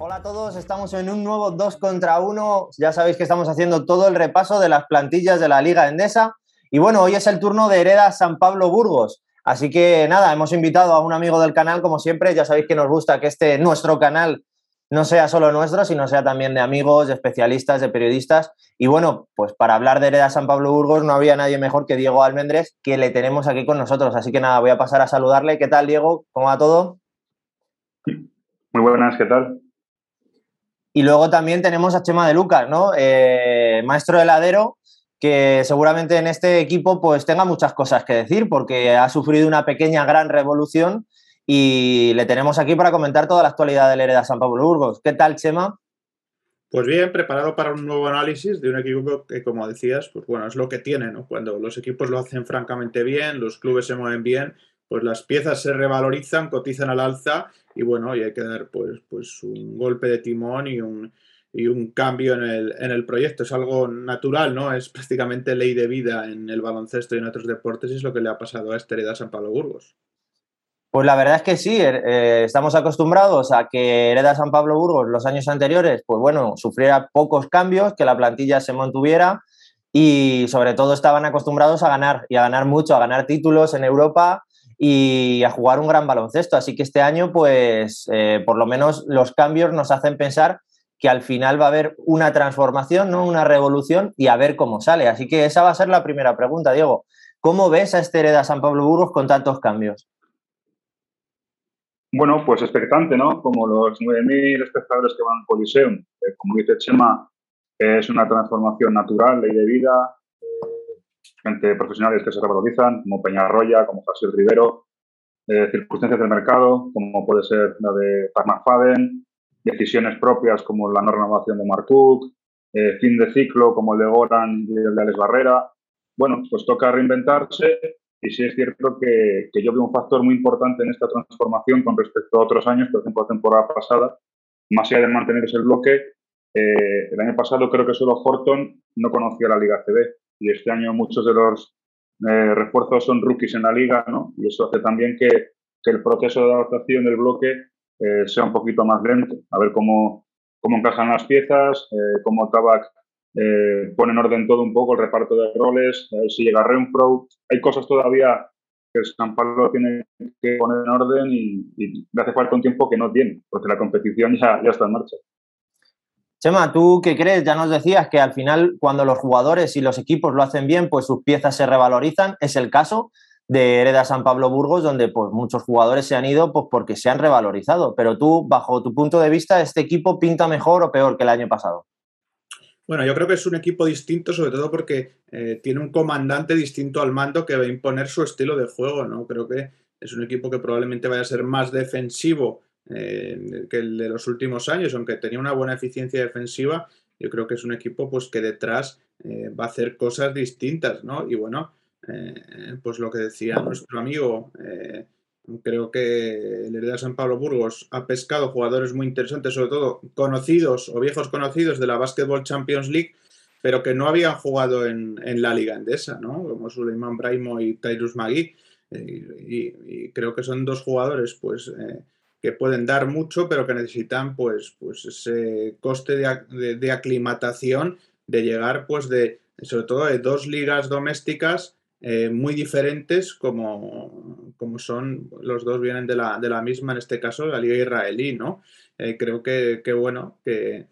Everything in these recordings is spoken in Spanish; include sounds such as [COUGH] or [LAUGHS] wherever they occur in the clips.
Hola a todos, estamos en un nuevo 2 contra 1. Ya sabéis que estamos haciendo todo el repaso de las plantillas de la Liga Endesa. Y bueno, hoy es el turno de Hereda San Pablo Burgos. Así que nada, hemos invitado a un amigo del canal, como siempre. Ya sabéis que nos gusta que este nuestro canal no sea solo nuestro, sino sea también de amigos, de especialistas, de periodistas. Y bueno, pues para hablar de Hereda San Pablo Burgos no había nadie mejor que Diego Almendres, que le tenemos aquí con nosotros. Así que nada, voy a pasar a saludarle. ¿Qué tal, Diego? ¿Cómo va todo? Muy buenas, ¿qué tal? Y luego también tenemos a Chema de Lucas, ¿no? Eh, maestro heladero, que seguramente en este equipo pues tenga muchas cosas que decir porque ha sufrido una pequeña gran revolución y le tenemos aquí para comentar toda la actualidad del Hereda San Pablo Burgos. ¿Qué tal, Chema? Pues bien, preparado para un nuevo análisis de un equipo que, como decías, pues bueno, es lo que tiene, ¿no? Cuando los equipos lo hacen francamente bien, los clubes se mueven bien, pues las piezas se revalorizan, cotizan al alza y bueno, y hay que dar pues, pues un golpe de timón y un, y un cambio en el, en el proyecto. Es algo natural, ¿no? Es prácticamente ley de vida en el baloncesto y en otros deportes y es lo que le ha pasado a este Hereda San Pablo Burgos. Pues la verdad es que sí, er, eh, estamos acostumbrados a que Hereda San Pablo Burgos los años anteriores, pues bueno, sufriera pocos cambios, que la plantilla se mantuviera y sobre todo estaban acostumbrados a ganar y a ganar mucho, a ganar títulos en Europa y a jugar un gran baloncesto. Así que este año, pues, eh, por lo menos los cambios nos hacen pensar que al final va a haber una transformación, ¿no? Una revolución y a ver cómo sale. Así que esa va a ser la primera pregunta, Diego. ¿Cómo ves a este Hereda San Pablo Burgos con tantos cambios? Bueno, pues expectante, ¿no? Como los 9.000 espectadores que van al Coliseum. Eh, como dice Chema, es una transformación natural, ley de vida, gente profesionales que se revalorizan, como Peñarroya, como José Rivero, eh, circunstancias del mercado, como puede ser la de Faden, decisiones propias como la no renovación de Marcook, eh, fin de ciclo como el de Goran y el de Alex Barrera. Bueno, pues toca reinventarse y sí es cierto que, que, yo veo un factor muy importante en esta transformación con respecto a otros años, por ejemplo, la temporada pasada, más allá de mantenerse el bloque, eh, el año pasado creo que solo Horton no conocía la Liga CB y este año muchos de los eh, refuerzos son rookies en la liga, ¿no? Y eso hace también que, que el proceso de adaptación del bloque eh, sea un poquito más lento. A ver cómo, cómo encajan las piezas, eh, cómo Tabac eh, pone en orden todo un poco, el reparto de roles, a ver si llega Renfro. Hay cosas todavía que San Pablo tiene que poner en orden y, le hace falta un tiempo que no tiene, porque la competición ya, ya está en marcha. Chema, ¿tú qué crees? Ya nos decías que al final cuando los jugadores y los equipos lo hacen bien, pues sus piezas se revalorizan. Es el caso de Hereda San Pablo Burgos, donde pues muchos jugadores se han ido pues porque se han revalorizado. Pero tú, bajo tu punto de vista, ¿este equipo pinta mejor o peor que el año pasado? Bueno, yo creo que es un equipo distinto, sobre todo porque eh, tiene un comandante distinto al mando que va a imponer su estilo de juego, ¿no? Creo que es un equipo que probablemente vaya a ser más defensivo eh, que el de los últimos años, aunque tenía una buena eficiencia defensiva, yo creo que es un equipo pues que detrás eh, va a hacer cosas distintas, ¿no? Y bueno, eh, pues lo que decía nuestro amigo, creo que el Hereda San Pablo Burgos ha pescado jugadores muy interesantes, sobre todo conocidos o viejos conocidos de la Basketball Champions League, pero que no habían jugado en, en la Liga Endesa, ¿no? Como Suleiman Braimo y Tyrus Magui. Y, y, creo que son dos jugadores, pues que pueden dar mucho, pero que necesitan pues, pues ese coste de, de, de, aclimatación, de llegar pues de, sobre todo de dos ligas domésticas eh, muy diferentes como, como son, los dos vienen de la, de la misma, en este caso, la liga israelí, ¿no? Eh, creo que, que, bueno, que,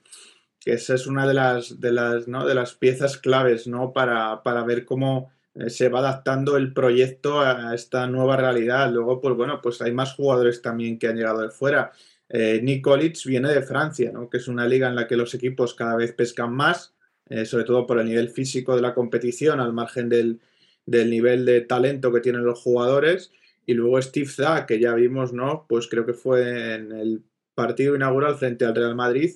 que, esa es una de las, de las, ¿no? de las piezas claves, ¿no? Para, para ver cómo eh, se va adaptando el proyecto a esta nueva realidad. Luego, pues bueno, pues hay más jugadores también que han llegado de fuera. Eh, Nick viene de Francia, ¿no? que es una liga en la que los equipos cada vez pescan más, eh, sobre todo por el nivel físico de la competición, al margen del, del, nivel de talento que tienen los jugadores. Y luego Steve Zack, que ya vimos, ¿no? Pues creo que fue en el partido inaugural frente al Real Madrid,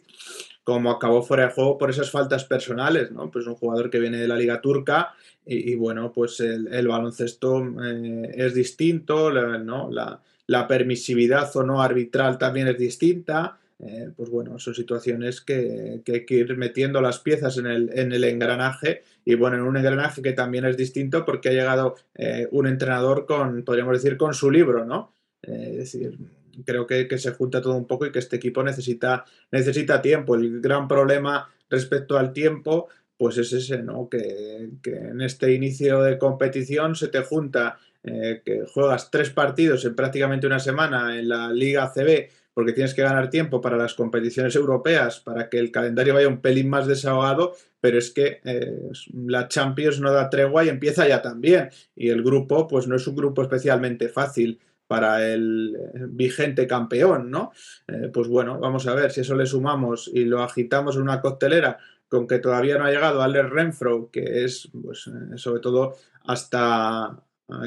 como acabó fuera de juego por esas faltas personales, ¿no? Pues un jugador que viene de la liga turca y, bueno, pues el, el baloncesto eh, es distinto, ¿no? La, la, permisividad o no arbitral también es distinta, eh, pues bueno, son situaciones que, hay que ir metiendo las piezas en el, en el, engranaje y bueno, en un engranaje que también es distinto porque ha llegado eh, un entrenador con, podríamos decir, con su libro, ¿no? Eh, es decir, creo que, se junta todo un poco y que este equipo necesita, necesita tiempo. El gran problema respecto al tiempo, pues es ese, ¿no? Que, que en este inicio de competición se te junta que juegas tres partidos en prácticamente una semana en la Liga CB porque tienes que ganar tiempo para las competiciones europeas, para que el calendario vaya un pelín más desahogado, pero es que eh, la Champions no da tregua y empieza ya también. Y el grupo, pues no es un grupo especialmente fácil para el eh, vigente campeón, ¿no? Eh, pues bueno, vamos a ver si eso le sumamos y lo agitamos en una coctelera con que todavía no ha llegado Alex Renfro, que es, pues, sobre todo hasta,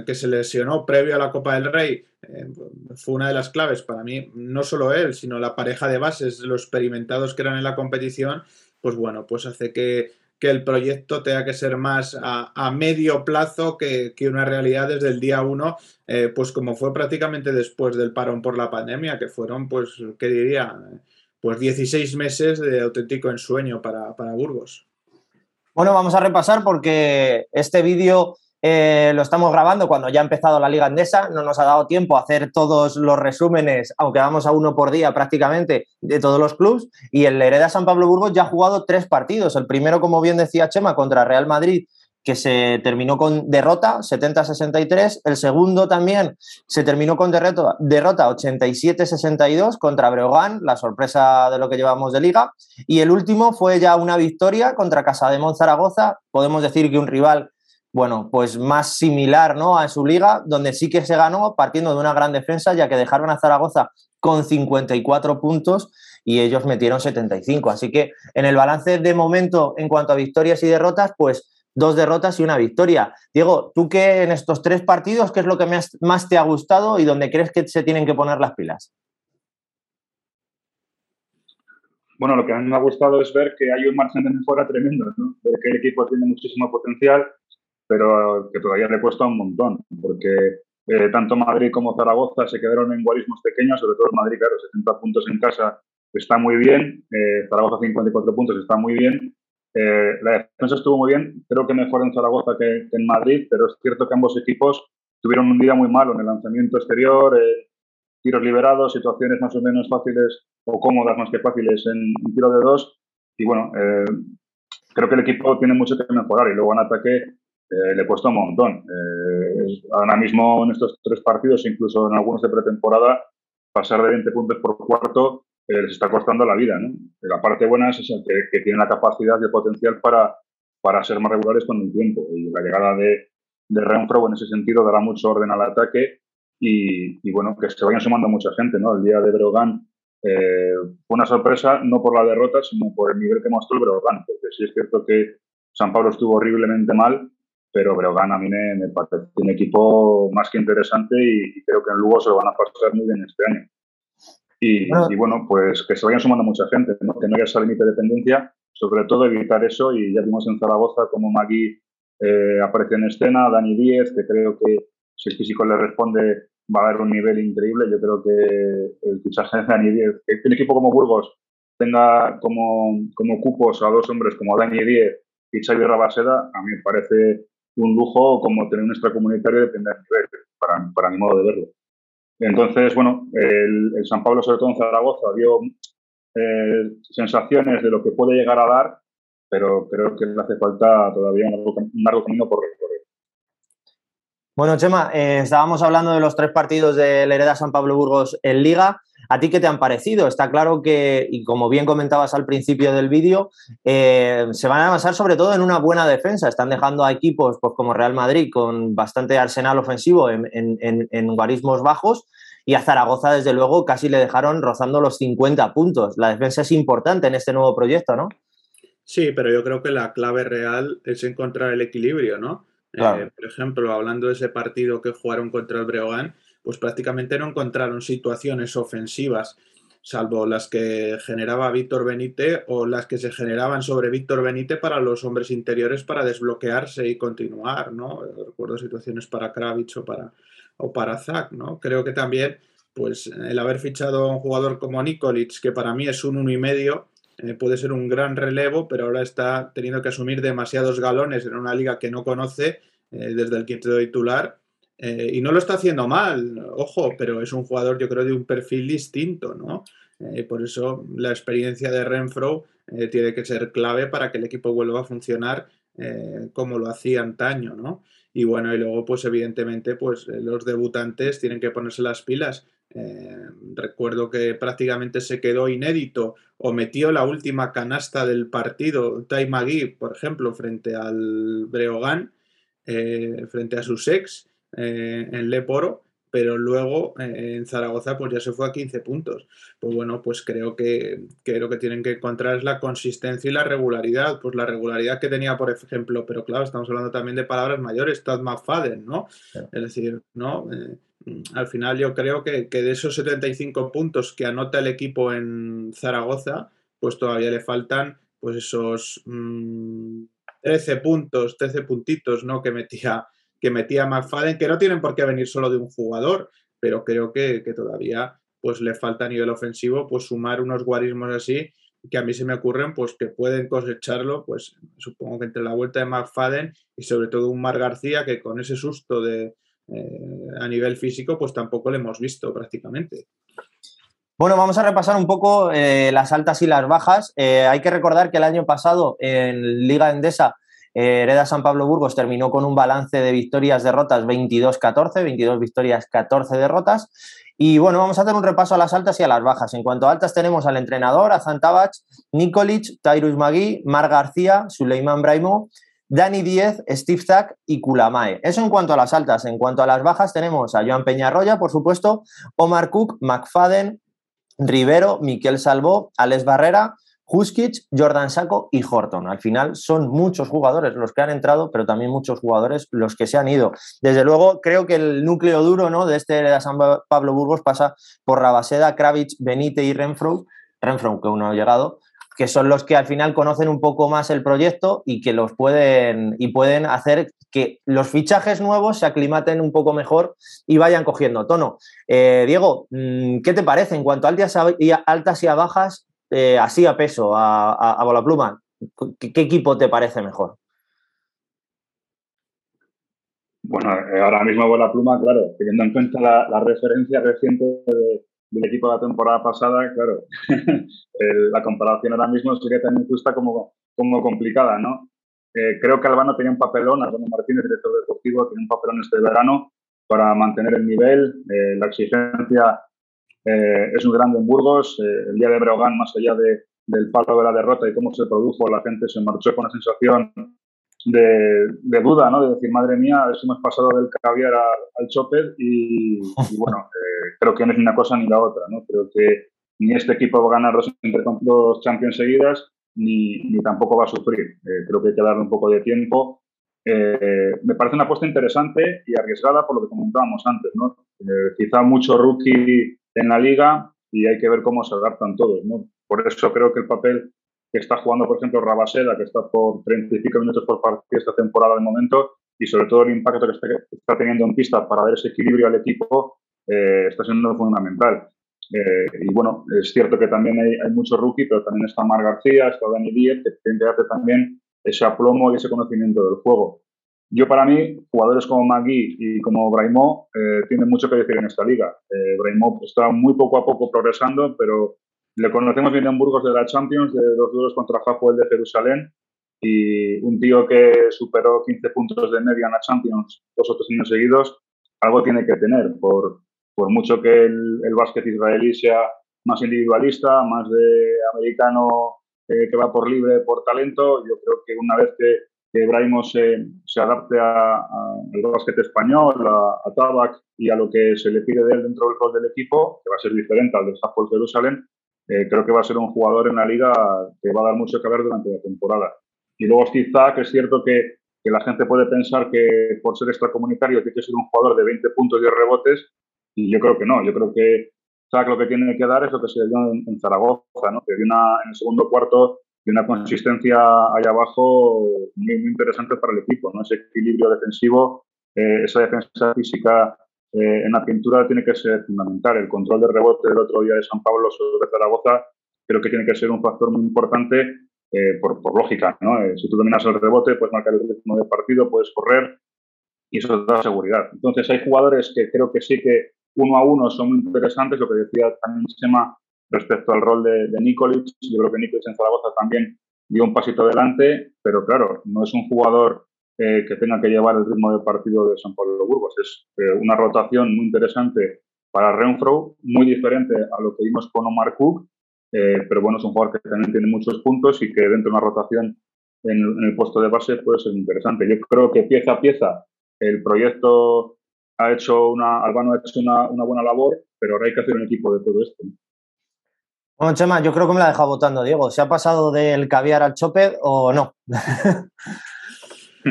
que se lesionó previo a la Copa del Rey, eh, fue una de las claves para mí, no solo él, sino la pareja de bases, los experimentados que eran en la competición, pues bueno, pues hace que, el proyecto tenga que ser más a, medio plazo que, una realidad desde el día uno, eh, pues como fue prácticamente después del parón por la pandemia, que fueron, pues, ¿qué diría? Pues 16 meses de auténtico ensueño para, para Burgos. Bueno, vamos a repasar porque este vídeo eh, lo estamos grabando cuando ya ha empezado la Liga Andesa, no nos ha dado tiempo a hacer todos los resúmenes, aunque vamos a uno por día prácticamente, de todos los clubes. Y el Hereda San Pablo Burgos ya ha jugado tres partidos. El primero, como bien decía Chema, contra Real Madrid, que se terminó con derrota 70-63. El segundo también se terminó con derrota, derrota 87-62 contra Breogán, la sorpresa de lo que llevamos de liga. Y el último fue ya una victoria contra Casa de Zaragoza. Podemos decir que un rival bueno, pues más similar ¿no? a su liga, donde sí que se ganó partiendo de una gran defensa, ya que dejaron a Zaragoza con 54 puntos y ellos metieron 75. Así que en el balance de momento, en cuanto a victorias y derrotas, pues dos derrotas y una victoria. Diego, ¿tú qué en estos tres partidos, qué es lo que más te ha gustado y dónde crees que se tienen que poner las pilas? Bueno, lo que a mí me ha gustado es ver que hay un margen de mejora tremendo, ¿no? ver que el equipo tiene muchísimo potencial, pero que todavía le cuesta un montón, porque eh, tanto Madrid como Zaragoza se quedaron en guarismos pequeños, sobre todo Madrid, claro, 60 puntos en casa está muy bien, eh, Zaragoza 54 puntos está muy bien, eh, la defensa estuvo muy bien, creo que mejor en Zaragoza que, en Madrid, pero es cierto que ambos equipos tuvieron un día muy malo en el lanzamiento exterior, tiros liberados, situaciones más o menos fáciles o cómodas más que fáciles en un tiro de dos, y bueno, creo que el equipo tiene mucho que mejorar y luego en ataque eh, le cuesta un montón. Eh, ahora mismo en estos tres partidos, incluso en algunos de pretemporada, pasar de 20 puntos por cuarto eh, les está costando la vida. La parte buena es que, que tienen la capacidad y el potencial para, para ser más regulares con el tiempo. Y la llegada de, de Renfro en ese sentido dará mucho orden al ataque y, bueno, que se vayan sumando mucha gente. ¿no? El día de Brogan fue una sorpresa, no por la derrota, sino por el nivel que mostró el Brogan, porque sí es cierto que San Pablo estuvo horriblemente mal pero Breogán a mí me, parece un equipo más que interesante y, creo que en Lugo se lo van a pasar muy bien este año. Y, bueno, pues que se vayan sumando mucha gente, que no haya esa límite de dependencia, sobre todo evitar eso y ya vimos en Zaragoza como Magui eh, aparece en escena, Dani Díez, que creo que si el físico le responde va a haber un nivel increíble. Yo creo que el fichaje de Dani Díez, que un equipo como Burgos tenga como, como cupos a dos hombres como Dani Díez y Xavi Rabaseda, a mí me parece un lujo como tener un extracomunitario de primer nivel, para, para mi modo de verlo. Entonces, bueno, el, San Pablo, sobre todo en Zaragoza, dio eh, sensaciones de lo que puede llegar a dar, pero creo que le hace falta todavía un largo, camino por recorrer. Bueno, Chema, eh, estábamos hablando de los tres partidos del Hereda San Pablo Burgos en Liga. ¿A ti qué te han parecido? Está claro que, y como bien comentabas al principio del vídeo, eh, se van a basar sobre todo en una buena defensa. Están dejando a equipos pues, como Real Madrid con bastante arsenal ofensivo en, en, guarismos bajos y a Zaragoza, desde luego, casi le dejaron rozando los 50 puntos. La defensa es importante en este nuevo proyecto, ¿no? Sí, pero yo creo que la clave real es encontrar el equilibrio, ¿no? Eh, por ejemplo, hablando de ese partido que jugaron contra el Breogán, pues prácticamente no encontraron situaciones ofensivas, salvo las que generaba Víctor Benítez o las que se generaban sobre Víctor Benítez para los hombres interiores para desbloquearse y continuar, ¿no? Recuerdo situaciones para Kravitz o para, o para Zach, ¿no? Creo que también pues el haber fichado a un jugador como Nikolic, que para mí es un uno y medio, eh, puede ser un gran relevo, pero ahora está teniendo que asumir demasiados galones en una liga que no conoce eh, desde el quinto titular. Eh, y no lo está haciendo mal, ojo, pero es un jugador yo creo de un perfil distinto, ¿no? por eso la experiencia de Renfro tiene que ser clave para que el equipo vuelva a funcionar como lo hacía antaño, ¿no? Y bueno, y luego pues evidentemente pues los debutantes tienen que ponerse las pilas eh, recuerdo que prácticamente se quedó inédito o metió la última canasta del partido, Tai Magui, por ejemplo, frente al Breogán, eh, frente a sus ex eh, en Leporo, pero luego en Zaragoza pues ya se fue a 15 puntos. Pues bueno, pues creo que, que, lo que tienen que encontrar es la consistencia y la regularidad. Pues la regularidad que tenía, por ejemplo, pero claro, estamos hablando también de palabras mayores, Todd McFadden, ¿no? Es decir, ¿no? Mm, al final yo creo que, de esos 75 puntos que anota el equipo en Zaragoza, pues todavía le faltan pues esos 13 mm, puntos, 13 puntitos, ¿no? Que metía, que metía McFadden, que no tienen por qué venir solo de un jugador, pero creo que, todavía pues le falta a nivel ofensivo pues sumar unos guarismos así que a mí se me ocurren pues que pueden cosecharlo pues supongo que entre la vuelta de McFadden y sobre todo un Mar García que con ese susto de, eh, a nivel físico, pues tampoco lo hemos visto prácticamente. Bueno, vamos a repasar un poco eh, las altas y las bajas. Eh, hay que recordar que el año pasado en Liga Endesa, Hereda San Pablo Burgos terminó con un balance de victorias-derrotas 22-14, 22 victorias, 14 derrotas. Y bueno, vamos a hacer un repaso a las altas y a las bajas. En cuanto a altas, tenemos al entrenador, a Zantabach, Nikolic, Tyrus Magui, Mar García, Suleiman Braimo, Dani Diez, Steve Zack y Kulamae. Eso en cuanto a las altas. En cuanto a las bajas, tenemos a Joan Peñarroya, por supuesto, Omar Cook, McFadden, Rivero, Miquel Salvó, Alex Barrera, Huskic, Jordan Saco y Horton. Al final son muchos jugadores los que han entrado, pero también muchos jugadores los que se han ido. Desde luego, creo que el núcleo duro ¿no? de este de San Pablo Burgos pasa por Rabaseda, Kravitz, Benite y Renfro, Renfro que uno ha llegado, que son los que al final conocen un poco más el proyecto y que los pueden y pueden hacer que los fichajes nuevos se aclimaten un poco mejor y vayan cogiendo tono. Eh, Diego, mm, ¿qué te parece en cuanto a altas y a, altas y a bajas, eh, así a peso, a, a, bola pluma? ¿Qué, equipo te parece mejor? Bueno, eh, ahora mismo bola pluma, claro, teniendo en cuenta la, referencia reciente de, del equipo de la temporada pasada, claro, [LAUGHS] la comparación ahora mismo sería tan injusta como, como complicada, ¿no? Eh, creo que Albano tenía un papelón, Albano Martínez, director deportivo, tenía un papelón este verano para mantener el nivel, la exigencia eh, es muy grande en Burgos, el día de Breogán, más allá de, del palo de la derrota y cómo se produjo, la gente se marchó con una sensación de, duda, ¿no? De decir, madre mía, eso hemos pasado del caviar al chopper y, bueno, [LAUGHS] eh, creo que no es ni una cosa ni la otra, ¿no? Creo que ni este equipo va a ganar los, dos Champions seguidas, ni, ni, tampoco va a sufrir. Eh, creo que hay que darle un poco de tiempo. Eh, me parece una apuesta interesante y arriesgada por lo que comentábamos antes, ¿no? quizá mucho rookie en la liga y hay que ver cómo se adaptan todos. Por eso creo que el papel que está jugando, por ejemplo, Rabaseda, que está por 35 minutos por partido esta temporada de momento, y sobre todo el impacto que está, teniendo en pista para dar ese equilibrio al equipo, eh, está siendo fundamental. Eh, y bueno, es cierto que también hay, mucho rookie, pero también está Mar García, está Dani Díez, que tienen que darte también ese aplomo y ese conocimiento del juego. Yo para mí, jugadores como Magui y como Braimó eh, tienen mucho que decir en esta liga. Eh, Braimó está muy poco a poco progresando, pero le conocemos bien en Burgos de la Champions, de los duelos contra Hapoel de Jerusalén, y un tío que superó 15 puntos de media en la Champions dos o tres años seguidos, algo tiene que tener, por, mucho que el, el básquet israelí sea más individualista, más de americano eh, que va por libre, por talento, yo creo que una vez que, que se, se, adapte al básquet español, a, a Tabac y a lo que se le pide de él dentro del rol del equipo, que va a ser diferente al de Hapoel Jerusalén, eh, creo que va a ser un jugador en la liga que va a dar mucho que ver durante la temporada. Y luego Steve Zack, es cierto que, que, la gente puede pensar que por ser extracomunitario tiene que ser un jugador de 20 puntos y rebotes, y yo creo que no. Yo creo que Zack lo que tiene que dar es lo que se dio en, Zaragoza, ¿no? que dio una, en el segundo cuarto y una consistencia allá abajo muy, muy interesante para el equipo, ¿no? ese equilibrio defensivo, eh, esa defensa física en la pintura tiene que ser fundamental. El control de rebote del otro día de San Pablo sobre Zaragoza creo que tiene que ser un factor muy importante por, por, lógica. ¿no? si tú dominas el rebote, puedes marcar el ritmo del partido, puedes correr y eso da seguridad. Entonces hay jugadores que creo que sí que uno a uno son muy interesantes, lo que decía también Sema respecto al rol de, de Nikolic. Yo creo que Nikolic en Zaragoza también dio un pasito adelante, pero claro, no es un jugador eh, que tenga que llevar el ritmo de partido de San Pablo Burgos. Es eh, una rotación muy interesante para Renfro, muy diferente a lo que vimos con Omar Cook, eh, pero bueno, es un jugador que también tiene muchos puntos y que dentro de una rotación en, el puesto de base puede ser interesante. Yo creo que pieza a pieza el proyecto ha hecho una, Albano ha hecho una, buena labor, pero ahora hay que hacer un equipo de todo esto. Bueno, Chema, yo creo que me la ha dejado votando, Diego. ¿Se ha pasado del caviar al chope o no? [LAUGHS]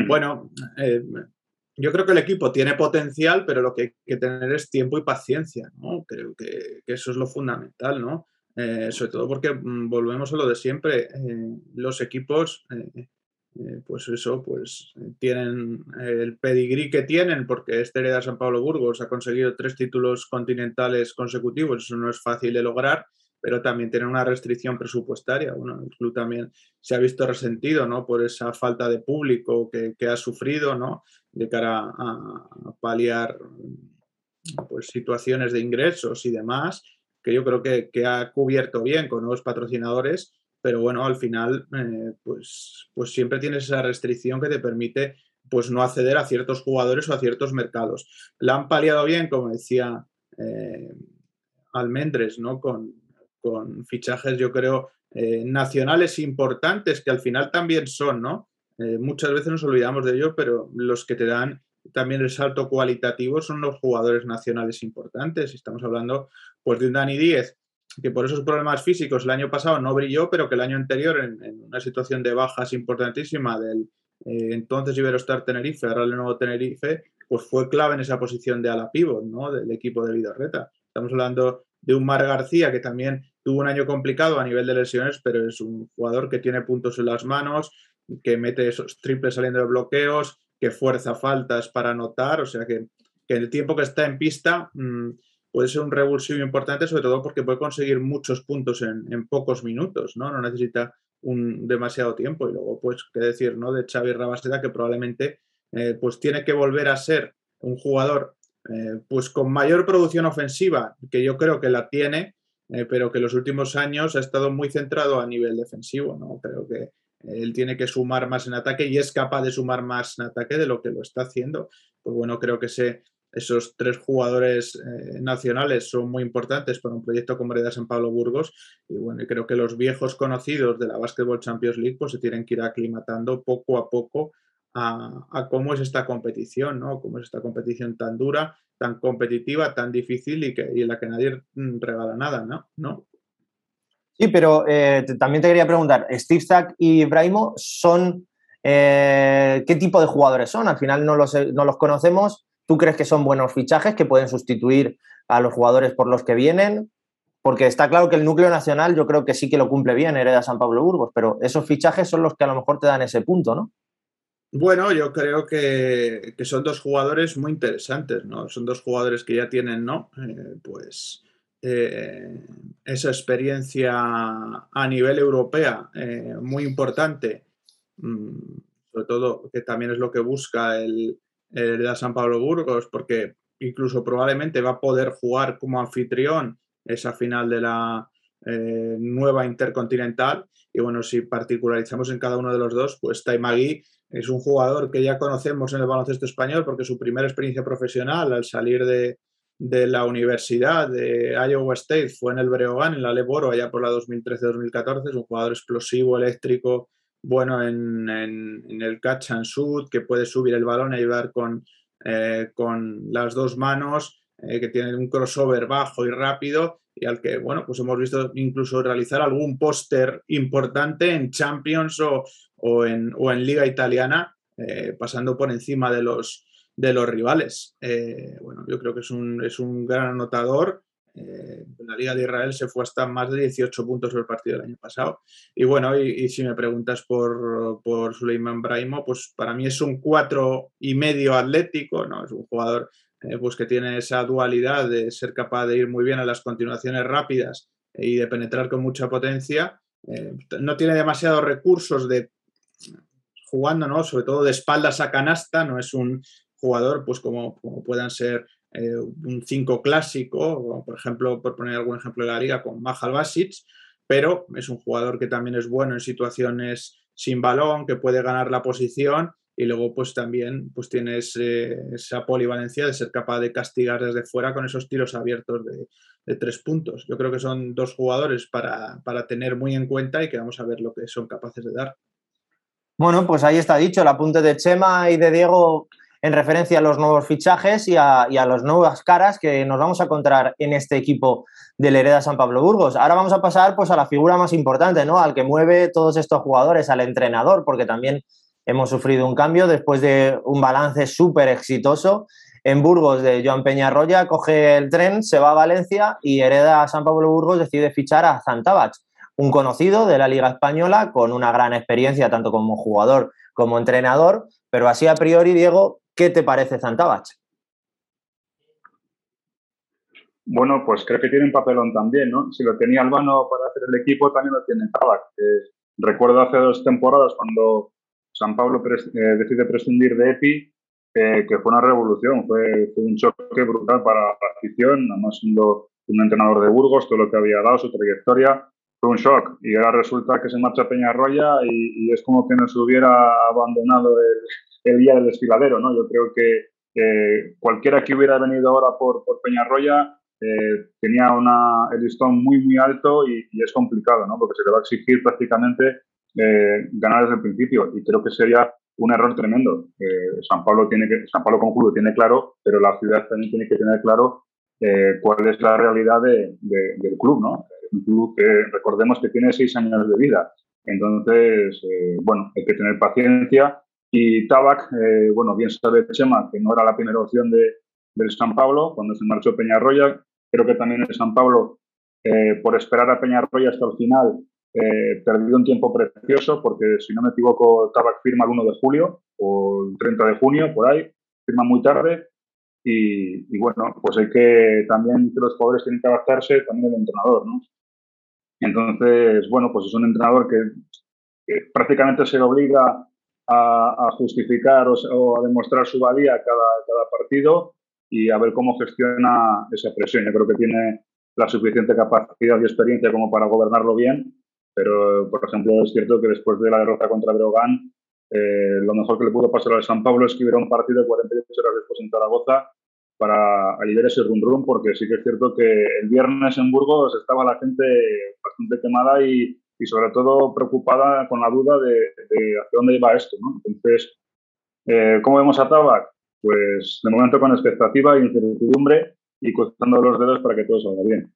bueno, eh, yo creo que el equipo tiene potencial, pero lo que hay que tener es tiempo y paciencia, ¿no? Creo que, eso es lo fundamental, ¿no? Eh, sobre todo porque mm, volvemos a lo de siempre. Eh, los equipos pues eso, pues tienen el pedigrí que tienen, porque este hereda San Pablo Burgos ha conseguido tres títulos continentales consecutivos, eso no es fácil de lograr, pero también tienen una restricción presupuestaria. Bueno, el club también se ha visto resentido ¿no? por esa falta de público que, ha sufrido ¿no? de cara a, paliar pues, situaciones de ingresos y demás, que yo creo que, que ha cubierto bien con nuevos patrocinadores pero bueno, al final, eh, pues, pues siempre tienes esa restricción que te permite pues no acceder a ciertos jugadores o a ciertos mercados. La han paliado bien, como decía eh, Almendres, ¿no? Con, fichajes, yo creo, eh, nacionales importantes, que al final también son, ¿no? muchas veces nos olvidamos de ello, pero los que te dan también el salto cualitativo son los jugadores nacionales importantes. Estamos hablando pues, de un Dani Díez, que por esos problemas físicos el año pasado no brilló, pero que el año anterior, en, una situación de bajas importantísima del eh, entonces Iberostar Tenerife, ahora el nuevo Tenerife, pues fue clave en esa posición de ala pivot, ¿no? Del equipo de Vidorreta. Estamos hablando de un Mar García que también tuvo un año complicado a nivel de lesiones, pero es un jugador que tiene puntos en las manos, que mete esos triples saliendo de bloqueos, que fuerza faltas para anotar, o sea que, que el tiempo que está en pista... Mmm, puede ser un revulsivo importante, sobre todo porque puede conseguir muchos puntos en, pocos minutos, ¿no? No necesita un demasiado tiempo. Y luego, pues, qué decir, ¿no? De Xavi Rabaseda, que probablemente eh, pues tiene que volver a ser un jugador eh, pues con mayor producción ofensiva, que yo creo que la tiene, eh, pero que los últimos años ha estado muy centrado a nivel defensivo, ¿no? Creo que él tiene que sumar más en ataque y es capaz de sumar más en ataque de lo que lo está haciendo. Pues bueno, creo que se esos tres jugadores eh, nacionales son muy importantes para un proyecto como Hereda San Pablo Burgos y bueno, creo que los viejos conocidos de la Basketball Champions League pues se tienen que ir aclimatando poco a poco a, cómo es esta competición, ¿no? Cómo es esta competición tan dura, tan competitiva, tan difícil y, que, en la que nadie mm, regala nada, ¿no? Sí, pero eh, también te quería preguntar, Steve Zack y Braimo son, eh, ¿qué tipo de jugadores son? Al final no los, no los conocemos, ¿Tú crees que son buenos fichajes que pueden sustituir a los jugadores por los que vienen? Porque está claro que el núcleo nacional yo creo que sí que lo cumple bien, hereda San Pablo Burgos, pero esos fichajes son los que a lo mejor te dan ese punto, ¿no? Bueno, yo creo que, son dos jugadores muy interesantes, ¿no? Son dos jugadores que ya tienen, ¿no? Eh, pues eh, esa experiencia a nivel europea eh, muy importante, mm, sobre todo que también es lo que busca el, eh, de San Pablo Burgos, porque incluso probablemente va a poder jugar como anfitrión esa final de la nueva Intercontinental. Y bueno, si particularizamos en cada uno de los dos, pues Taimagui es un jugador que ya conocemos en el baloncesto español porque su primera experiencia profesional al salir de, la universidad de Iowa State fue en el Breogán, en la Leboro, allá por la 2013-2014. Es un jugador explosivo, eléctrico, bueno en, el catch and shoot, que puede subir el balón y ayudar con, eh, con las dos manos, eh, que tiene un crossover bajo y rápido y al que, bueno, pues hemos visto incluso realizar algún póster importante en Champions o, en, o en Liga Italiana, eh, pasando por encima de los, de los rivales. bueno, yo creo que es un, es un gran anotador eh, la Liga de Israel se fue hasta más de 18 puntos el partido del año pasado. Y bueno, y, si me preguntas por, por Suleiman Braimo, pues para mí es un cuatro y medio atlético, ¿no? Es un jugador pues que tiene esa dualidad de ser capaz de ir muy bien a las continuaciones rápidas y de penetrar con mucha potencia. no tiene demasiados recursos de jugando, ¿no? Sobre todo de espaldas a canasta, no es un jugador, pues como, puedan ser eh, un 5 clásico, por ejemplo, por poner algún ejemplo de la liga, con Mahal Basic, pero es un jugador que también es bueno en situaciones sin balón, que puede ganar la posición y luego pues también pues tienes esa polivalencia de ser capaz de castigar desde fuera con esos tiros abiertos de, tres puntos. Yo creo que son dos jugadores para, para, tener muy en cuenta y que vamos a ver lo que son capaces de dar. Bueno, pues ahí está dicho el apunte de Chema y de Diego en referencia a los nuevos fichajes y a, las nuevas caras que nos vamos a encontrar en este equipo del Hereda San Pablo Burgos. Ahora vamos a pasar pues, a la figura más importante, ¿no? Al que mueve todos estos jugadores, al entrenador, porque también hemos sufrido un cambio después de un balance súper exitoso. En Burgos de Joan Peñarroya coge el tren, se va a Valencia y Hereda San Pablo Burgos decide fichar a Zantabach, un conocido de la Liga Española con una gran experiencia tanto como jugador como entrenador, pero así a priori, Diego, ¿qué te parece Zantabach? Bueno, pues creo que tiene un papelón también, ¿no? Si lo tenía Albano para hacer el equipo, también lo tiene Tabac. recuerdo hace dos temporadas cuando San Pablo eh, decide prescindir de Epi, eh, que fue una revolución, fue, un choque brutal para la afición, además siendo un entrenador de Burgos, todo lo que había dado, su trayectoria, fue un shock. Y ahora resulta que se marcha Peñarroya y, y es como que nos hubiera abandonado el, día del desfiladero, ¿no? Yo creo que cualquiera que hubiera venido ahora por, por Peñarroya eh, tenía una, el listón muy, muy alto y, es complicado, ¿no? Porque se le va a exigir prácticamente eh, ganar desde el principio y creo que sería un error tremendo. Eh, San Pablo tiene que, San Pablo como club tiene claro, pero la ciudad también tiene que tener claro cuál es la realidad de, del club, ¿no? un club que recordemos que tiene seis años de vida. Entonces, eh, bueno, hay que tener paciencia. Y Tabac, eh, bueno, bien sabe Chema que no era la primera opción de, del San Pablo cuando se marchó Peñarroya. Creo que también el San Pablo, eh, por esperar a Peñarroya hasta el final, perdió un tiempo precioso porque, si no me equivoco, Tabac firma el 1 de julio o el 30 de junio, por ahí, firma muy tarde. Y, y, bueno, pues hay que también que los jugadores tienen que adaptarse, también el entrenador, ¿no? Entonces, bueno, pues es un entrenador que, prácticamente se obliga a, justificar o, a demostrar su valía cada, cada partido y a ver cómo gestiona esa presión. Yo creo que tiene la suficiente capacidad y experiencia como para gobernarlo bien, pero, por ejemplo, es cierto que después de la derrota contra Breogán, eh, lo mejor que le pudo pasar al San Pablo es que hubiera un partido de 48 horas después en Zaragoza para aliviar ese rum porque sí que es cierto que el viernes en Burgos estaba la gente bastante quemada y, y sobre todo preocupada con la duda de, hacia dónde iba esto. ¿no? Entonces, eh, ¿cómo vemos a Tabac? Pues de momento con expectativa e incertidumbre y cruzando los dedos para que todo salga bien.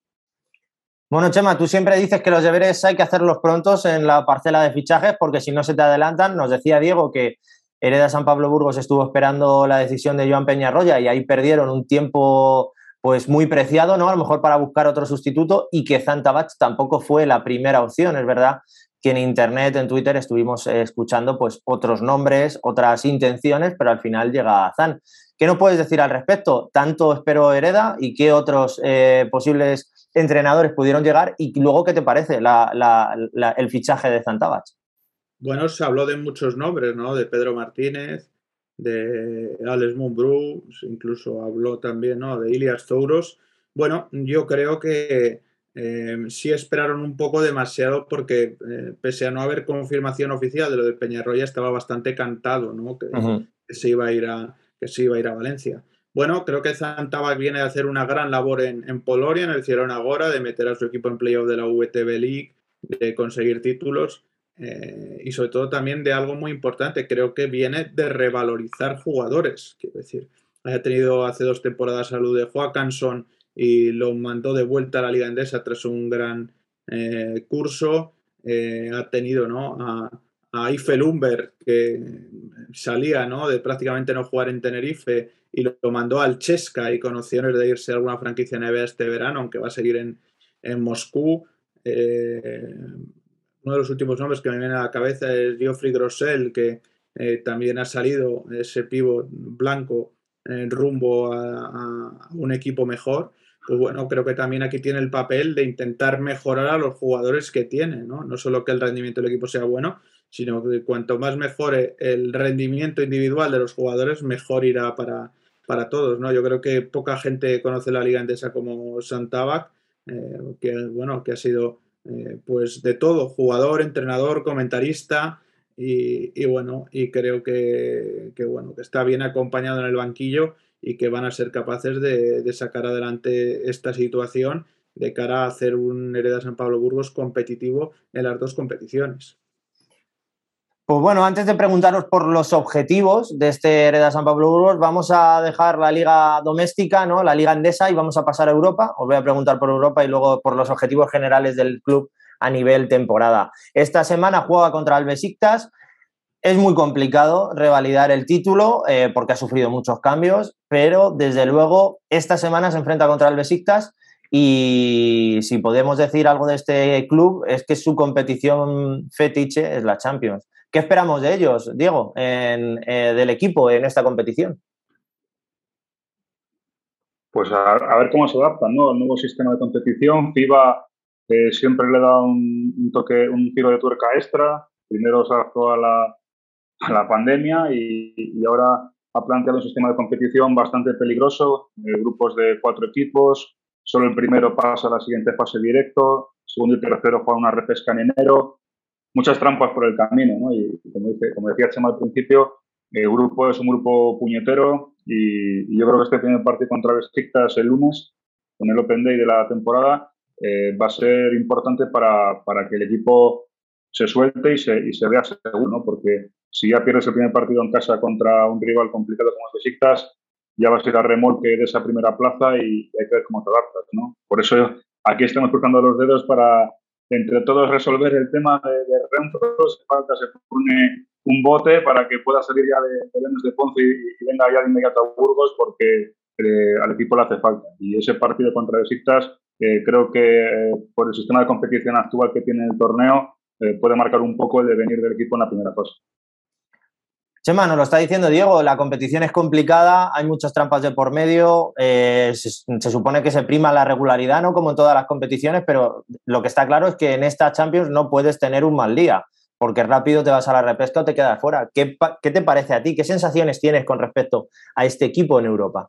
Bueno, Chema, tú siempre dices que los deberes hay que hacerlos prontos en la parcela de fichajes porque si no se te adelantan. Nos decía Diego que Hereda San Pablo Burgos estuvo esperando la decisión de Joan Peñarroya y ahí perdieron un tiempo pues muy preciado, ¿no? A lo mejor para buscar otro sustituto y que Zantabach tampoco fue la primera opción, es verdad que en internet, en Twitter estuvimos eh, escuchando pues otros nombres, otras intenciones, pero al final llega Zan. ¿Qué nos puedes decir al respecto? ¿Tanto esperó Hereda y qué otros eh, posibles entrenadores pudieron llegar? Y luego, ¿qué te parece el fichaje de Zantabach? Bueno, se habló de muchos nombres, ¿no? De Pedro Martínez, de Alex Mumbrú, incluso habló también, ¿no? De Ilias Zouros. Bueno, yo creo que eh, sí esperaron un poco demasiado porque eh, pese a no haber confirmación oficial de lo de Peñarroya estaba bastante cantado, ¿no? Que, se iba a ir a que se iba a ir a Valencia. Bueno, creo que Zantabac viene a hacer una gran labor en, en Polonia, en el Cierón Agora, de meter a su equipo en playoff de la VTB League, de conseguir títulos eh, y sobre todo también de algo muy importante, creo que viene de revalorizar jugadores. Quiero decir, haya tenido hace dos temporadas salud de Joaquinson y lo mandó de vuelta a la Liga Endesa tras un gran eh, curso. Eh, ha tenido ¿no? a, a Ife Lumber, que salía ¿no? de prácticamente no jugar en Tenerife y lo, mandó al Chesca y con opciones de irse a alguna franquicia NBA este verano, aunque va a seguir en, en Moscú uno de los últimos nombres que me viene a la cabeza es Geoffrey Grossell, que eh, también ha salido ese pivo blanco rumbo a, un equipo mejor, pues bueno, creo que también aquí tiene el papel de intentar mejorar a los jugadores que tiene, ¿no? No solo que el rendimiento del equipo sea bueno, sino que cuanto más mejore el rendimiento individual de los jugadores, mejor irá para, para todos, ¿no? Yo creo que poca gente conoce la liga endesa como Santabac, eh, que, bueno, que ha sido eh, pues de todo, jugador, entrenador, comentarista, y, bueno, y creo que, bueno, que está bien acompañado en el banquillo y que van a ser capaces de, sacar adelante esta situación de cara a hacer un Hereda San Pablo Burgos competitivo en las dos competiciones. Pues bueno, antes de preguntaros por los objetivos de este Hereda San Pablo Burgos, vamos a dejar la liga doméstica, ¿no? la liga endesa, y vamos a pasar a Europa. Os voy a preguntar por Europa y luego por los objetivos generales del club a nivel temporada. Esta semana juega contra el Besiktas. Es muy complicado revalidar el título eh, porque ha sufrido muchos cambios, pero desde luego esta semana se enfrenta contra el Besiktas y si podemos decir algo de este club es que su competición fetiche es la Champions. ¿Qué esperamos de ellos, Diego, eh, del equipo en esta competición? Pues a, ver cómo se adaptan, ¿no? El nuevo sistema de competición. FIBA siempre le da un, toque, un tiro de tuerca extra. Primero se adaptó a la, a la pandemia y, ahora ha planteado un sistema de competición bastante peligroso, grupos de cuatro equipos, solo el primero pasa a la siguiente fase directo, segundo y tercero juegan una repesca en enero, muchas trampas por el camino, ¿no? Y como, dice, como decía Chema al principio, el grupo es un grupo puñetero y, yo creo que este primer partido contra Besiktas el lunes, con el Open Day de la temporada, eh, va a ser importante para, para, que el equipo se suelte y se, y se vea seguro, ¿no? Porque si ya pierdes el primer partido en casa contra un rival complicado como es Besiktas, ya vas a ir a remolque de esa primera plaza y hay que ver cómo te adaptas, ¿no? Por eso aquí estamos cruzando los dedos para entre todos resolver el tema de, de Renfro, falta se pone un bote para que pueda salir ya de, de de Ponce y, venga ya de inmediato a Burgos porque eh, al equipo le hace falta. Y ese partido contra Besiktas eh, creo que eh, por el sistema de competición actual que tiene el torneo puede marcar un poco el devenir del equipo en la primera fase. Chema, nos lo está diciendo Diego, la competición es complicada, hay muchas trampas de por medio, eh, se, supone que se prima la regularidad, ¿no? Como en todas las competiciones, pero lo que está claro es que en esta Champions no puedes tener un mal día, porque rápido te vas a la repesca o te quedas fuera. ¿Qué, te parece a ti? ¿Qué sensaciones tienes con respecto a este equipo en Europa?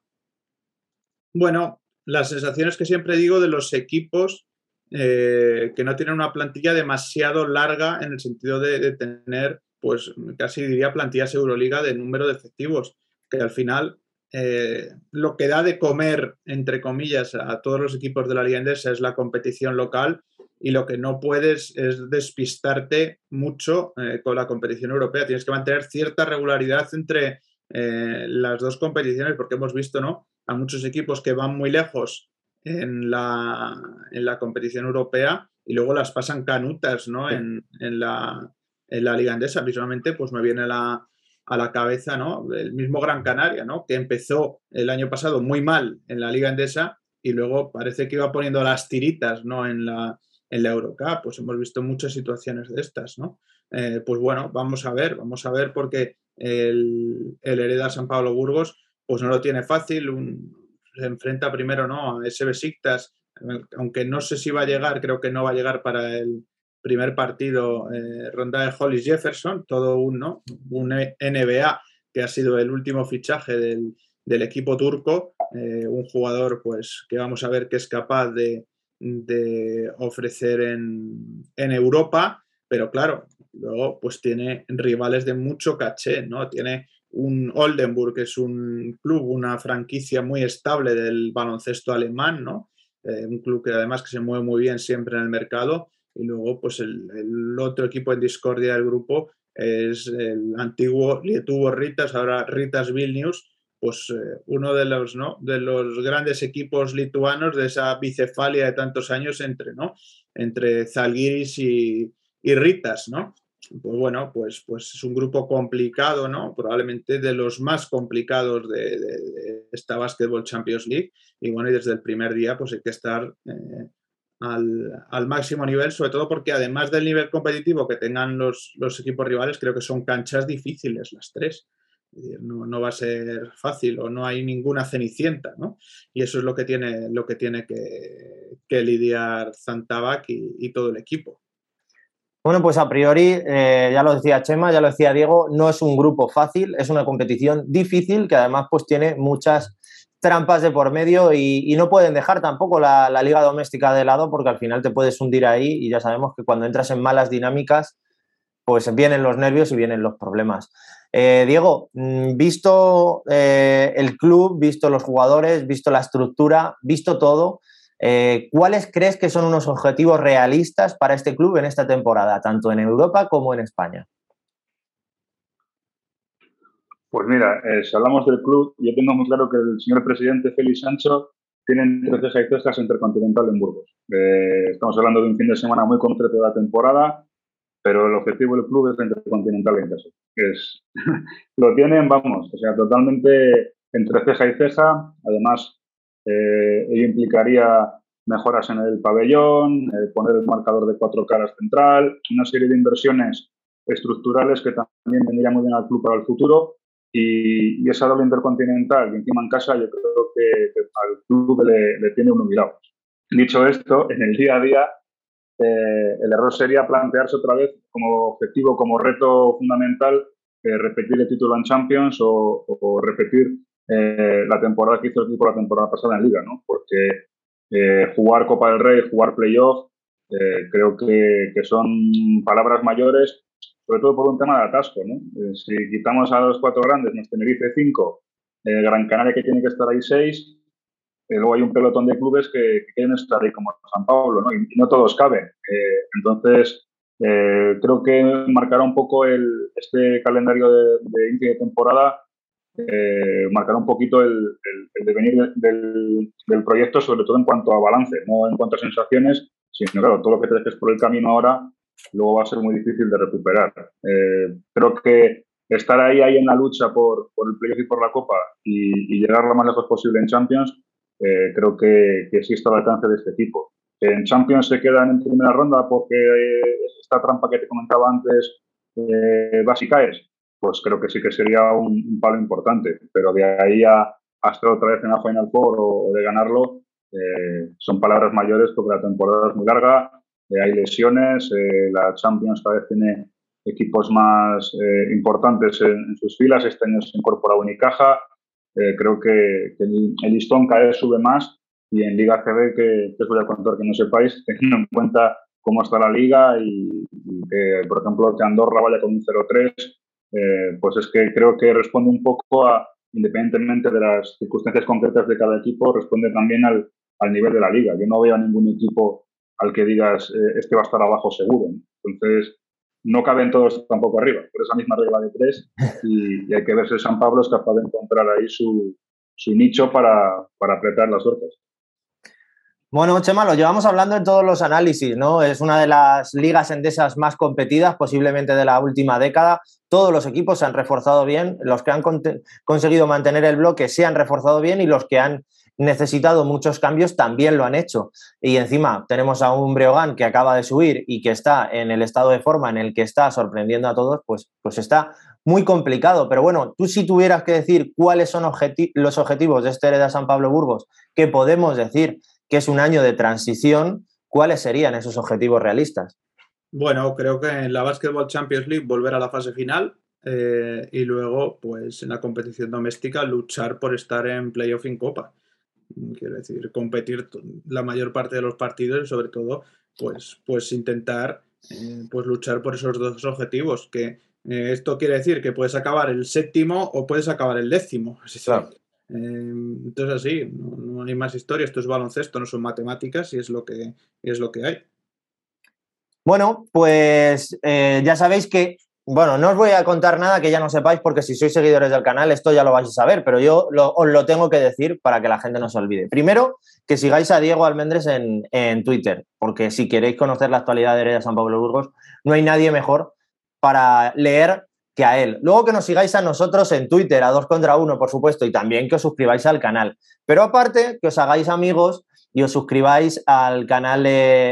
Bueno, las sensaciones que siempre digo de los equipos eh, que no tienen una plantilla demasiado larga en el sentido de tener pues casi diría plantillas Euroliga de número de efectivos, que al final eh, lo que da de comer, entre comillas, a todos los equipos de la Liga Endesa es la competición local y lo que no puedes es despistarte mucho eh, con la competición europea. Tienes que mantener cierta regularidad entre eh, las dos competiciones porque hemos visto ¿no? a muchos equipos que van muy lejos en la, en la competición europea y luego las pasan canutas ¿no? en, en, la, en la Liga Andesa. Visualmente, pues me viene a la cabeza, ¿no? El mismo Gran Canaria, ¿no? Que empezó el año pasado muy mal en la Liga Andesa y luego parece que iba poniendo las tiritas, ¿no? En la, en la Eurocup, pues hemos visto muchas situaciones de estas, ¿no? Eh, pues bueno, vamos a ver, vamos a ver porque el, el Hereda San Pablo Burgos, pues no lo tiene fácil, se enfrenta primero, ¿no? A ese Besiktas, aunque no sé si va a llegar, creo que no va a llegar para el, primer partido, eh, ronda de Hollis Jefferson, todo un, un NBA que ha sido el último fichaje del, equipo turco, eh, un jugador pues que vamos a ver que es capaz de, ofrecer en, Europa, pero claro, luego pues tiene rivales de mucho caché, ¿no? Tiene un Oldenburg, que es un club, una franquicia muy estable del baloncesto alemán, ¿no? Eh, un club que además que se mueve muy bien siempre en el mercado y luego, pues el, otro equipo en discordia del grupo es el antiguo Lietuvo Ritas, ahora Ritas Vilnius, pues eh, uno de los, ¿no? de los grandes equipos lituanos de esa bicefalia de tantos años entre, ¿no? entre Zalgiris y, y Ritas, ¿no? Pues bueno, pues, pues es un grupo complicado, ¿no? Probablemente de los más complicados de, esta Basketball Champions League. Y bueno, y desde el primer día, pues hay que estar eh, al, máximo nivel, sobre todo porque además del nivel competitivo que tengan los, equipos rivales, creo que son canchas difíciles las tres. No, va a ser fácil o no hay ninguna cenicienta, ¿no? Y eso es lo que tiene, lo que, tiene que, lidiar Zantabac y, todo el equipo. Bueno, pues a priori, eh, ya lo decía Chema, ya lo decía Diego, no es un grupo fácil, es una competición difícil que además pues tiene muchas trampas de por medio y, no pueden dejar tampoco la, liga doméstica de lado porque al final te puedes hundir ahí y ya sabemos que cuando entras en malas dinámicas pues vienen los nervios y vienen los problemas. Eh, Diego, mm, visto eh, el club, visto los jugadores, visto la estructura, visto todo, eh, ¿cuáles crees que son unos objetivos realistas para este club en esta temporada, tanto en Europa como en España? Pues mira, si hablamos del club, yo tengo muy claro que el señor presidente Félix Sancho tiene entre cejas y cejas Intercontinental en Burgos. estamos hablando de un fin de semana muy concreto de la temporada, pero el objetivo del club es la Intercontinental en caso. Es, [LAUGHS] lo tienen, vamos, o sea, totalmente entre ceja y ceja. Además, eh, ello implicaría mejoras en el pabellón, eh, poner el marcador de cuatro caras central, una serie de inversiones estructurales que también vendrían muy bien al club para el futuro. Y, esa doble intercontinental y encima en casa, yo creo que, al club le, le tiene un humillado. Dicho esto, en el día a día eh, el error sería plantearse otra vez como objetivo, como reto fundamental, eh, repetir el título en Champions o, repetir eh, la temporada que hizo el equipo la temporada pasada en Liga, ¿no? Porque jugar Copa del Rey, jugar playoff, creo que, son palabras mayores, sobre todo por un tema de atasco, ¿no? si quitamos a los cuatro grandes, nos Tenerife cinco, Gran Canaria que tiene que estar ahí seis, eh, luego hay un pelotón de clubes que, quieren estar ahí como San Pablo, ¿no? Y, no todos caben. Eh, entonces, eh, creo que marcará un poco el, este calendario de, inicio de temporada, marcará un poquito el, devenir del, proyecto, sobre todo en cuanto a balance, no en cuanto a sensaciones, sino claro, todo lo que te dejes por el camino ahora, luego va a ser muy difícil de recuperar. creo que estar ahí, ahí en la lucha por, por el playoff y por la Copa y, llegar lo más lejos posible en Champions, eh, creo que, que, está al alcance de este equipo. En Champions se quedan en primera ronda porque esta trampa que te comentaba antes eh, vas y caes, pues creo que sí que sería un, palo importante. Pero de ahí a, estar otra vez en la Final Four o, de ganarlo, eh, son palabras mayores porque la temporada es muy larga, eh, hay lesiones, la Champions cada vez tiene equipos más importantes en, en, sus filas, este año se incorpora Unicaja, eh, creo que, el, listón cada vez sube más y en Liga CB, que, os voy a contar que no sepáis, [LAUGHS] teniendo en cuenta cómo está la liga y, que, por ejemplo, que Andorra vaya con un 0-3, eh, pues es que creo que responde un poco a, independientemente de las circunstancias concretas de cada equipo, responde también al, al nivel de la liga. Yo no veo a ningún equipo al que digas, eh, este va a estar abajo seguro. Entonces, no caben todos tampoco arriba, por esa misma regla de tres, y, hay que ver si San Pablo es capaz de encontrar ahí su, nicho para, apretar las suertes. Bueno, Chema, lo llevamos hablando en todos los análisis, ¿no? Es una de las ligas endesas más competidas, posiblemente de la última década. Todos los equipos se han reforzado bien, los que han conseguido mantener el bloque se han reforzado bien y los que han necesitado muchos cambios también lo han hecho. Y encima tenemos a un Breogán que acaba de subir y que está en el estado de forma en el que está sorprendiendo a todos, pues, pues está muy complicado. Pero bueno, tú si tuvieras que decir cuáles son los objetivos de este Hereda San Pablo Burgos, que podemos decir que es un año de transición, ¿cuáles serían esos objetivos realistas? Bueno, creo que en la Basketball Champions League volver a la fase final, eh, y luego, pues en la competición doméstica, luchar por estar en playoff en Copa. Quiero decir, competir la mayor parte de los partidos y sobre todo, pues, pues intentar eh, pues luchar por esos dos objetivos. Que eh, esto quiere decir que puedes acabar el séptimo o puedes acabar el décimo. [LAUGHS] Eh, entonces así, no, hay más historia, esto es baloncesto, no son matemáticas y es lo que, es lo que hay. Bueno, pues ya sabéis que bueno, no os voy a contar nada que ya no sepáis porque si sois seguidores del canal esto ya lo vais a saber, pero yo os lo tengo que decir para que la gente no se olvide. Primero, que sigáis a Diego Almendres en, Twitter, porque si queréis conocer la actualidad de Heredia San Pablo Burgos, no hay nadie mejor para leer que a él. Luego que nos sigáis a nosotros en Twitter, a dos contra uno, por supuesto, y también que os suscribáis al canal. Pero aparte, que os hagáis amigos y os suscribáis al canal,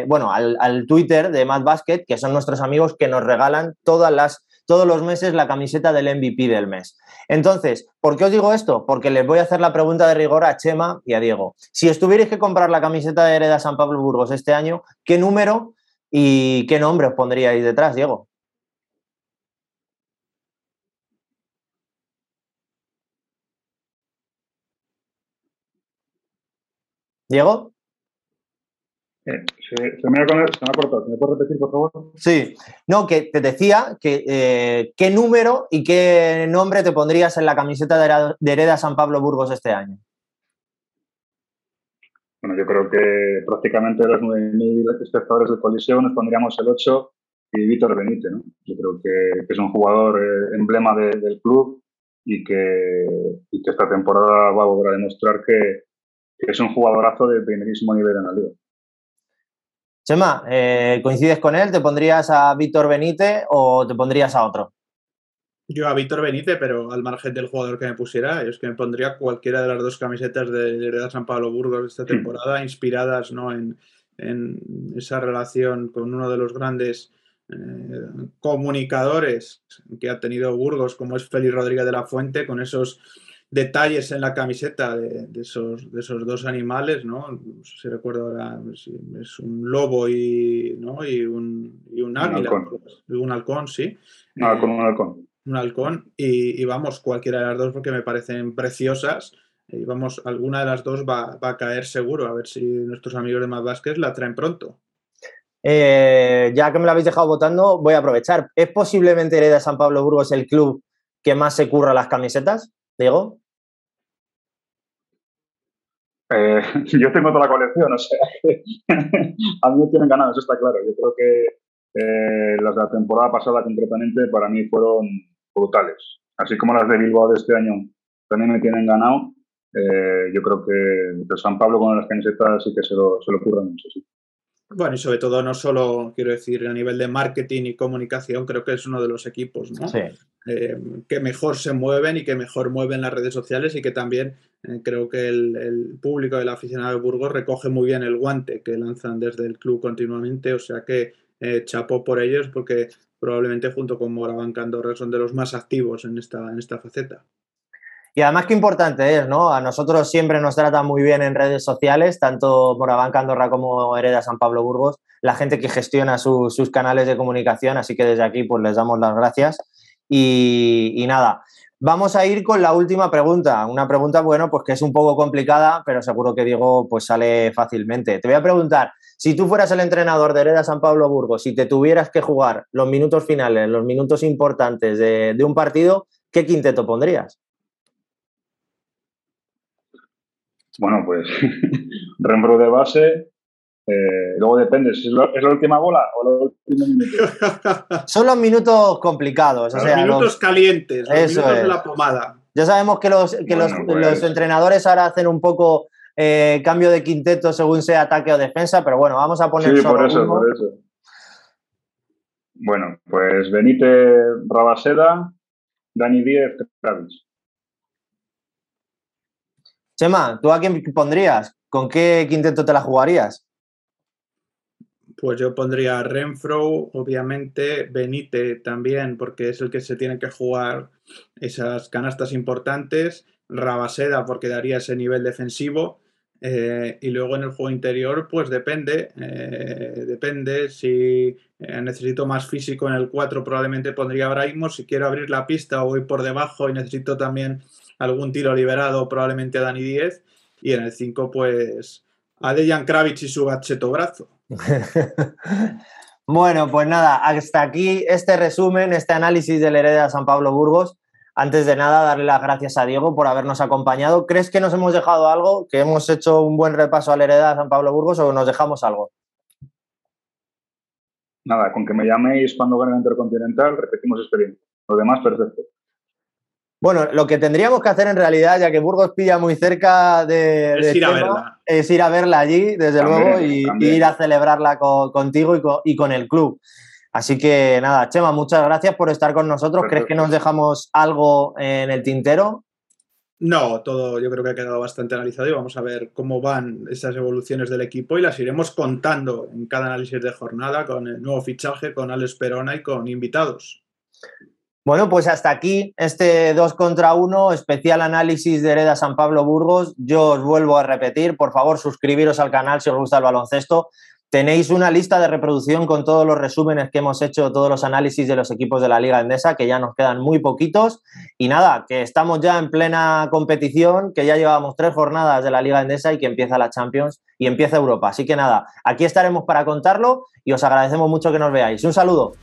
bueno, al, al, Twitter de Mad Basket, que son nuestros amigos que nos regalan todas las, todos los meses la camiseta del MVP del mes. Entonces, ¿por qué os digo esto? Porque les voy a hacer la pregunta de rigor a Chema y a Diego. Si estuvierais que comprar la camiseta de Hereda San Pablo Burgos este año, ¿qué número y qué nombre os pondríais detrás, Diego? Diego. Eh, se, me ha, cortado. ¿Me puedes repetir, por favor? Sí. No, que te decía que eh, qué número y qué nombre te pondrías en la camiseta de Hereda San Pablo Burgos este año. Bueno, yo creo que prácticamente los 9.000 espectadores de colisión nos pondríamos el 8 y Víctor Benítez. ¿no? Yo creo que, es un jugador eh, emblema del club y que, y que esta temporada va a volver a demostrar que, que es un jugadorazo de primerísimo nivel en la liga. Chema, eh, ¿coincides con él? ¿Te pondrías a Víctor Benítez o te pondrías a otro? Yo a Víctor Benítez, pero al margen del jugador que me pusiera, es que me pondría cualquiera de las dos camisetas de Hereda San Pablo Burgos esta temporada, inspiradas ¿no? en, esa relación con uno de los grandes eh, comunicadores que ha tenido Burgos, como es Félix Rodríguez de la Fuente, con esos detalles en la camiseta de, esos, de esos dos animales, ¿no? No sé si recuerdo ahora, es un lobo y, ¿no? y, un, y un águila, un halcón, un halcón sí. Un halcón, un halcón. Un halcón, y, vamos, cualquiera de las dos porque me parecen preciosas. Y vamos, alguna de las dos va, a caer seguro, a ver si nuestros amigos de Más Vázquez la traen pronto. Eh, ya que me lo habéis dejado votando, voy a aprovechar. ¿Es posiblemente Hereda San Pablo Burgos el club que más se curra las camisetas? Diego. Eh, [LAUGHS] yo tengo toda la colección, o sea, [LAUGHS] a mí me tienen ganado, eso está claro. Yo creo que eh, las de la temporada pasada concretamente para mí fueron brutales. Así como las de Bilbao de este año también me tienen ganado. Eh, yo creo que San Pablo con las camisetas sí que se lo, se lo mucho, sí. Bueno, y sobre todo no solo, quiero decir, a nivel de marketing y comunicación, creo que es uno de los equipos ¿no? Eh, que mejor se mueven y que mejor mueven las redes sociales y que también eh, creo que el, público del aficionado de Burgos recoge muy bien el guante que lanzan desde el club continuamente, o sea que eh, chapó por ellos porque probablemente junto con Morabanca Andorra son de los más activos en esta, en esta faceta. Y además qué importante es, ¿no? A nosotros siempre nos tratan muy bien en redes sociales, tanto Morabanca Andorra como Hereda San Pablo Burgos, la gente que gestiona sus canales de comunicación, así que desde aquí pues les damos las gracias. Y, nada, vamos a ir con la última pregunta, una pregunta, bueno, pues que es un poco complicada, pero seguro que Diego pues sale fácilmente. Te voy a preguntar, si tú fueras el entrenador de Hereda San Pablo Burgos, si te tuvieras que jugar los minutos finales, los minutos importantes de un partido, ¿qué quinteto pondrías? Bueno, pues [LAUGHS] Rembro de base. Eh, luego depende, si es la, última bola o los últimos minutos. [LAUGHS] Son los minutos complicados. los minutos calientes, los minutos de la pomada. Ya sabemos que los, que los, pues entrenadores ahora hacen un poco eh, cambio de quinteto según sea ataque o defensa, pero bueno, vamos a poner. Sí, por eso, por eso. Bueno, pues Benítez Rabaseda, Dani Díez, Travis. Chema, ¿tú a quién pondrías? ¿Con qué quinteto te la jugarías? Pues yo pondría Renfro, obviamente, Benite también, porque es el que se tiene que jugar esas canastas importantes, Rabaseda, porque daría ese nivel defensivo, eh, y luego en el juego interior, pues depende, eh, depende, si eh, necesito más físico en el 4, probablemente pondría a si quiero abrir la pista o voy por debajo y necesito también algún tiro liberado, probablemente a Dani 10. Y en el 5, pues a Dejan Kravitz y su gacheto brazo. [LAUGHS] bueno, pues nada, hasta aquí este resumen, este análisis del Hereda San Pablo Burgos. Antes de nada, darle las gracias a Diego por habernos acompañado. ¿Crees que nos hemos dejado algo? ¿Que hemos hecho un buen repaso al Hereda San Pablo Burgos o nos dejamos algo? Nada, con que me llaméis cuando gane el Intercontinental, repetimos experiencia. Lo demás, perfecto. Bueno, lo que tendríamos que hacer en realidad, ya que Burgos pilla muy cerca de, es, ir, a verla. es ir a verla allí, desde luego, y, ir a celebrarla contigo y con, el club. Así que nada, Chema, muchas gracias por estar con nosotros. ¿Crees que nos dejamos algo en el tintero? No, todo yo creo que ha quedado bastante analizado y vamos a ver cómo van esas evoluciones del equipo y las iremos contando en cada análisis de jornada con el nuevo fichaje, con Alex Perona y con invitados. Bueno, pues hasta aquí este 2 contra 1, especial análisis de Hereda San Pablo Burgos. Yo os vuelvo a repetir, por favor, suscribiros al canal si os gusta el baloncesto. Tenéis una lista de reproducción con todos los resúmenes que hemos hecho, todos los análisis de los equipos de la Liga Endesa, que ya nos quedan muy poquitos. Y nada, que estamos ya en plena competición, que ya llevamos tres jornadas de la Liga Endesa y que empieza la Champions y empieza Europa. Así que nada, aquí estaremos para contarlo y os agradecemos mucho que nos veáis. Un saludo.